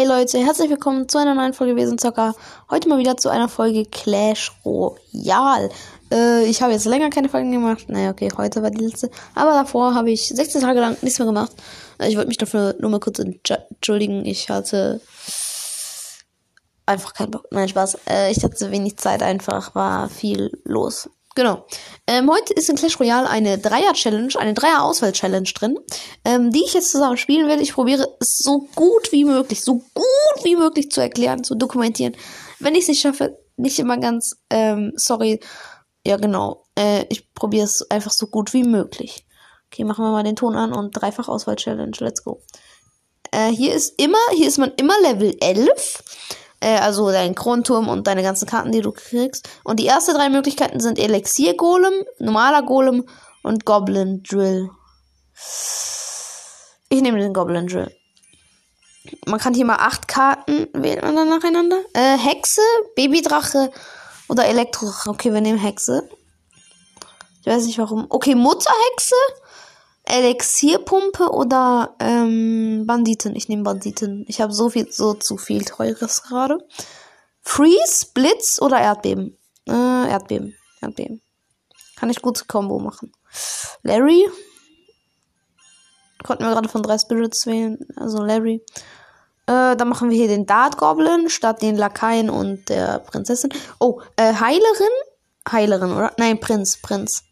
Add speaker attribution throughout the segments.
Speaker 1: Hey Leute, herzlich willkommen zu einer neuen Folge Wesenzocker. Heute mal wieder zu einer Folge Clash Royale. Äh, ich habe jetzt länger keine Folgen gemacht. Naja, okay, heute war die letzte. Aber davor habe ich 16 Tage lang nichts mehr gemacht. Äh, ich wollte mich dafür nur mal kurz entschuldigen. Ich hatte einfach keinen Bock. Nein, Spaß. Äh, ich hatte wenig Zeit einfach, war viel los. Genau. Ähm, heute ist in Clash Royale eine Dreier-Challenge, eine Dreier-Auswahl-Challenge drin, ähm, die ich jetzt zusammen spielen will. Ich probiere es so gut wie möglich, so gut wie möglich zu erklären, zu dokumentieren. Wenn ich es nicht schaffe, nicht immer ganz, ähm, sorry. Ja, genau. Äh, ich probiere es einfach so gut wie möglich. Okay, machen wir mal den Ton an und Dreifach-Auswahl-Challenge. Let's go. Äh, hier ist immer, hier ist man immer Level 11. Äh, also dein Kronturm und deine ganzen Karten, die du kriegst. Und die ersten drei Möglichkeiten sind Elixier Golem, normaler Golem und Goblin Drill. Ich nehme den Goblin Drill. Man kann hier mal acht Karten wählen und dann nacheinander. Äh, Hexe, Babydrache oder Elektrodrache. Okay, wir nehmen Hexe. Ich weiß nicht warum. Okay, Mutterhexe. Elixierpumpe oder ähm, Banditen. Ich nehme Banditen. Ich habe so viel, so zu viel Teures gerade. Freeze, Blitz oder Erdbeben? Äh, Erdbeben. Erdbeben. Kann ich gut Combo machen. Larry. Konnten wir gerade von drei Spirits wählen. Also Larry. Äh, dann machen wir hier den Dart Goblin statt den Lakaien und der Prinzessin. Oh, äh, Heilerin? Heilerin, oder? Nein, Prinz, Prinz.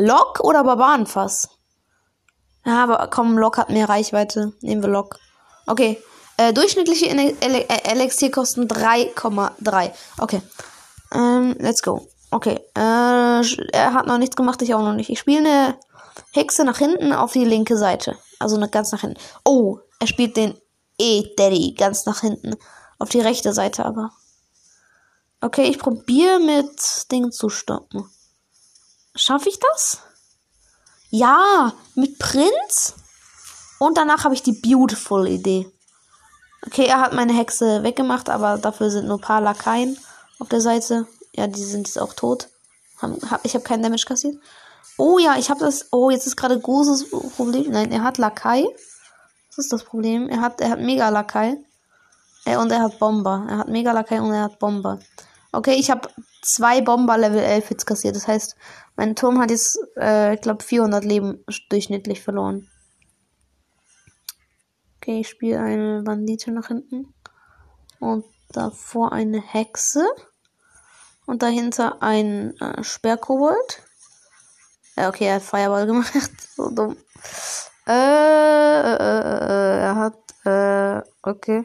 Speaker 1: Lok oder Barbarenfass? Ja, aber komm, Lok hat mehr Reichweite. Nehmen wir Lok. Okay. Äh, durchschnittliche Ele Elixierkosten 3,3. Okay. Ähm, let's go. Okay. Äh, er hat noch nichts gemacht, ich auch noch nicht. Ich spiele eine Hexe nach hinten auf die linke Seite. Also ganz nach hinten. Oh, er spielt den E-Daddy ganz nach hinten. Auf die rechte Seite aber. Okay, ich probiere mit Ding zu stoppen. Schaffe ich das? Ja, mit Prinz. Und danach habe ich die beautiful Idee. Okay, er hat meine Hexe weggemacht, aber dafür sind nur paar Lakaien auf der Seite. Ja, die sind jetzt auch tot. Ich habe keinen Damage kassiert. Oh ja, ich habe das. Oh, jetzt ist gerade großes Problem. Nein, er hat Lakai. Was ist das Problem? Er hat, er hat Mega Lakai. Äh, und er hat Bomber. Er hat Mega Lakai und er hat Bomber. Okay, ich habe zwei Bomber Level 11 Hits kassiert. Das heißt, mein Turm hat jetzt, äh, ich glaube, 400 Leben durchschnittlich verloren. Okay, ich spiele eine Bandite nach hinten. Und davor eine Hexe. Und dahinter ein äh, Sperrkobold. Ja, okay, er hat Fireball gemacht. so dumm. Äh, äh, äh, er hat, äh, okay.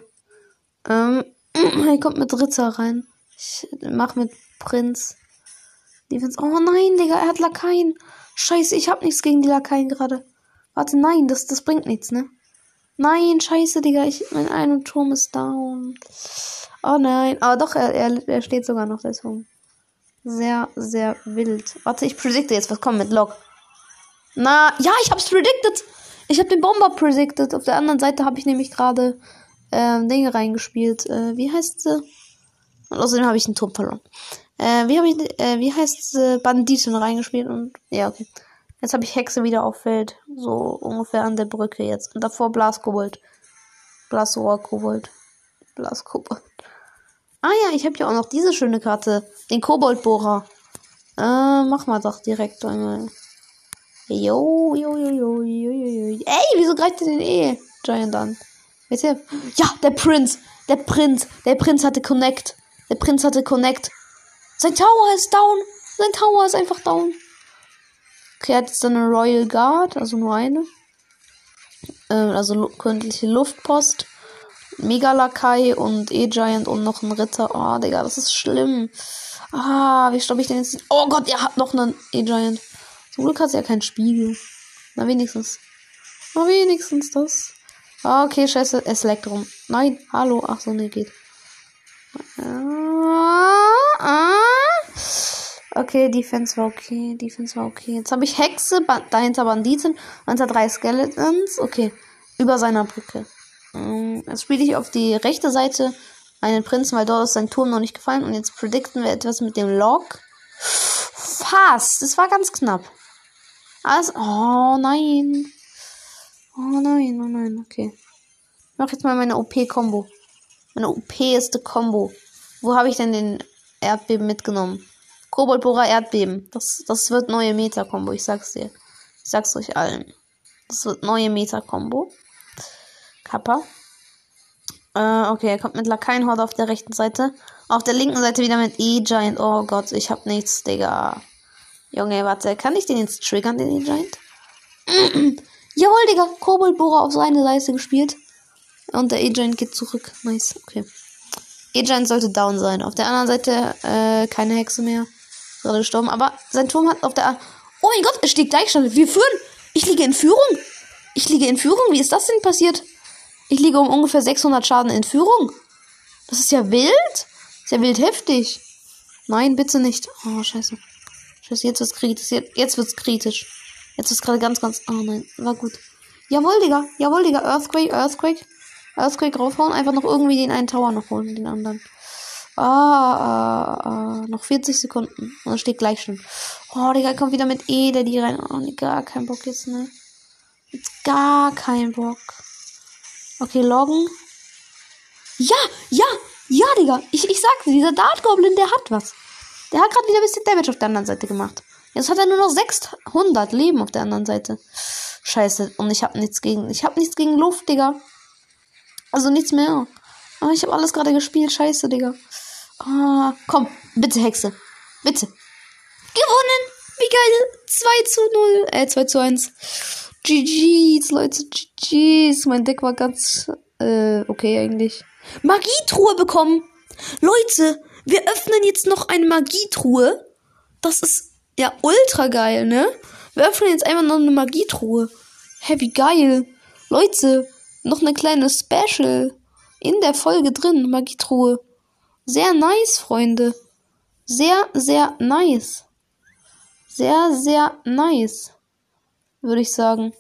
Speaker 1: Ähm, er kommt mit Ritter rein. Ich mach mit Prinz. Defense. Oh nein, Digga, er hat Lakaien. Scheiße, ich hab nichts gegen die Lakaien gerade. Warte, nein, das, das bringt nichts, ne? Nein, scheiße, Digga, ich, mein einer Turm ist down. Oh nein, aber doch, er, er, er steht sogar noch, der Turm. Sehr, sehr wild. Warte, ich predikte jetzt, was kommt mit Lock. Na, ja, ich hab's predicted. Ich hab den Bomber predicted. Auf der anderen Seite habe ich nämlich gerade ähm, Dinge reingespielt. Äh, wie heißt sie? Und außerdem habe ich einen Turm verloren. Äh, wie habe ich, äh, wie heißt äh, Banditen reingespielt und ja, okay. Jetzt habe ich Hexe wieder auf Feld. So ungefähr an der Brücke jetzt. Und davor Blaskobold. Blasrohr-Kobold. Blaskobold. Ah ja, ich habe ja auch noch diese schöne Karte. Den Koboldbohrer. Äh, mach mal doch direkt einmal. Jo, jo, jo, jo, jo, jo, jo. Ey, wieso greift ihr den eh Giant an? Ja, der Prinz. Der Prinz. Der Prinz hatte Connect. Der Prinz hatte Connect. Sein Tower ist down. Sein Tower ist einfach down. Okay, er hat jetzt eine Royal Guard, also nur eine. Ähm, also könntliche Luftpost. Mega Lakai und E-Giant und noch ein Ritter. Oh, Digga, das ist schlimm. Ah, wie stoppe ich denn jetzt? Oh Gott, er hat noch einen E-Giant. Zum Glück hat sie ja keinen Spiegel. Na, wenigstens. Na, wenigstens das. Ah, okay, scheiße. Es leckt rum. Nein, hallo. Ach so, nee, geht. Ah, ah. Okay, Defense war okay. Defense war okay. Jetzt habe ich Hexe, ba dahinter Banditen, dahinter drei Skeletons. Okay, über seiner Brücke. Ähm, jetzt spiele ich auf die rechte Seite einen Prinzen, weil dort ist sein Turm noch nicht gefallen. Und jetzt predikten wir etwas mit dem Log. Fast. Das war ganz knapp. Alles. Oh nein. Oh nein, oh nein, okay. Ich mach jetzt mal meine OP-Kombo. Meine OP-ste Kombo. Wo habe ich denn den Erdbeben mitgenommen? Koboldbohrer Erdbeben. Das, das wird neue Meta-Kombo, ich sag's dir. Ich sag's euch allen. Das wird neue Meta-Kombo. Kappa. Äh, okay, er kommt mit Lakaienhorde auf der rechten Seite. Auf der linken Seite wieder mit E-Giant. Oh Gott, ich hab nichts, Digga. Junge, warte, kann ich den jetzt triggern, den E-Giant? Jawohl, Digga, Koboldbohrer auf seine Leiste gespielt. Und der E-Giant geht zurück. Nice, okay. E-Giant sollte down sein. Auf der anderen Seite äh, keine Hexe mehr. Gerade gestorben. Aber sein Turm hat auf der... Oh mein Gott, es steht Gleichstand. Wir führen. Ich liege in Führung. Ich liege in Führung. Wie ist das denn passiert? Ich liege um ungefähr 600 Schaden in Führung. Das ist ja wild. Ist ja wild heftig. Nein, bitte nicht. Oh, scheiße. Scheiße, jetzt wird's kritisch. Jetzt, jetzt wird's kritisch. Jetzt ist gerade ganz, ganz. Oh nein, war gut. Jawohl, Digga. Jawohl, Digga. Earthquake, Earthquake. Earthquake raufhauen. Einfach noch irgendwie den einen Tower noch holen, den anderen. Ah, ah, ah, noch 40 Sekunden. Und dann steht gleich schon. Oh, Digga, kommt wieder mit E, der die rein. Oh, gar kein Bock jetzt, ne? Jetzt gar kein Bock. Okay, loggen. Ja, ja, ja, Digga. Ich, ich sag's, dieser Dart Goblin, der hat was. Der hat gerade wieder ein bisschen Damage auf der anderen Seite gemacht. Jetzt hat er nur noch 600 Leben auf der anderen Seite. Scheiße. Und ich habe nichts gegen. Ich habe nichts gegen Luft, Digga. Also nichts mehr. Aber ich habe alles gerade gespielt. Scheiße, Digga. Ah, komm, bitte, Hexe. Bitte. Gewonnen! Wie geil! 2 zu 0. Äh, 2 zu 1. GG's, Leute. GG's. Mein Deck war ganz, äh, okay eigentlich. Magietruhe bekommen. Leute, wir öffnen jetzt noch eine Magietruhe. Das ist ja ultra geil, ne? Wir öffnen jetzt einfach noch eine Magietruhe. Hä, wie geil. Leute, noch eine kleine Special in der Folge drin. Magietruhe. Sehr nice, Freunde. Sehr, sehr nice. Sehr, sehr nice. Würde ich sagen.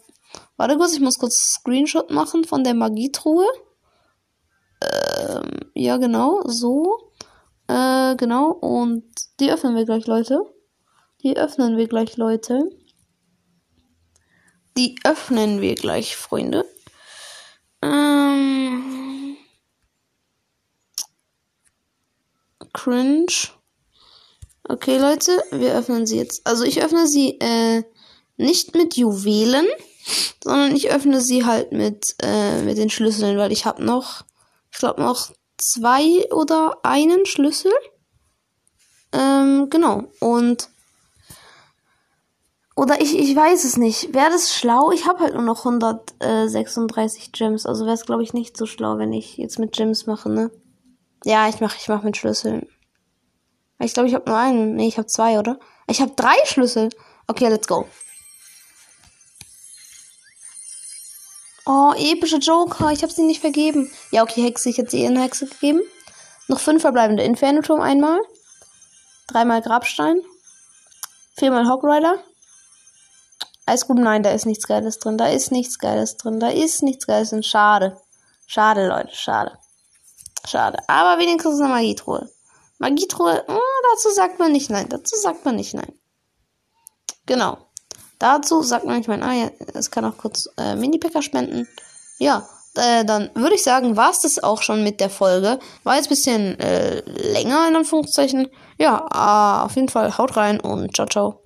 Speaker 1: Warte kurz, ich muss kurz Screenshot machen von der Magietruhe. Ähm, ja, genau, so. Äh, genau, und die öffnen wir gleich, Leute. Die öffnen wir gleich, Leute. Die öffnen wir gleich, Freunde. Ähm, cringe. Okay, Leute, wir öffnen sie jetzt. Also ich öffne sie äh, nicht mit Juwelen, sondern ich öffne sie halt mit, äh, mit den Schlüsseln, weil ich habe noch, ich glaube noch zwei oder einen Schlüssel. Ähm, genau. Und oder ich, ich weiß es nicht. Wäre das schlau? Ich habe halt nur noch 136 Gems. Also wäre es, glaube ich, nicht so schlau, wenn ich jetzt mit Gems mache, ne? Ja, ich mache ich mach mit Schlüsseln. Ich glaube, ich habe nur einen. Nee, ich habe zwei, oder? Ich habe drei Schlüssel. Okay, let's go. Oh, epische Joker. Ich habe sie nicht vergeben. Ja, okay, Hexe. Ich hätte sie in Hexe gegeben. Noch fünf verbleibende. Inferno-Turm einmal. Dreimal Grabstein. Viermal Hogrider. Eisgruben, nein, da ist nichts Geiles drin. Da ist nichts Geiles drin. Da ist nichts Geiles drin. Schade. Schade, Leute. Schade. Schade. Aber wenigstens eine Magietruhe. Magietruhe, oh, dazu sagt man nicht nein. Dazu sagt man nicht nein. Genau. Dazu sagt man nicht mein, ah ja, es kann auch kurz äh, Mini-Packer spenden. Ja, äh, dann würde ich sagen, war es das auch schon mit der Folge. War jetzt ein bisschen äh, länger in Anführungszeichen. Ja, äh, auf jeden Fall haut rein und ciao, ciao.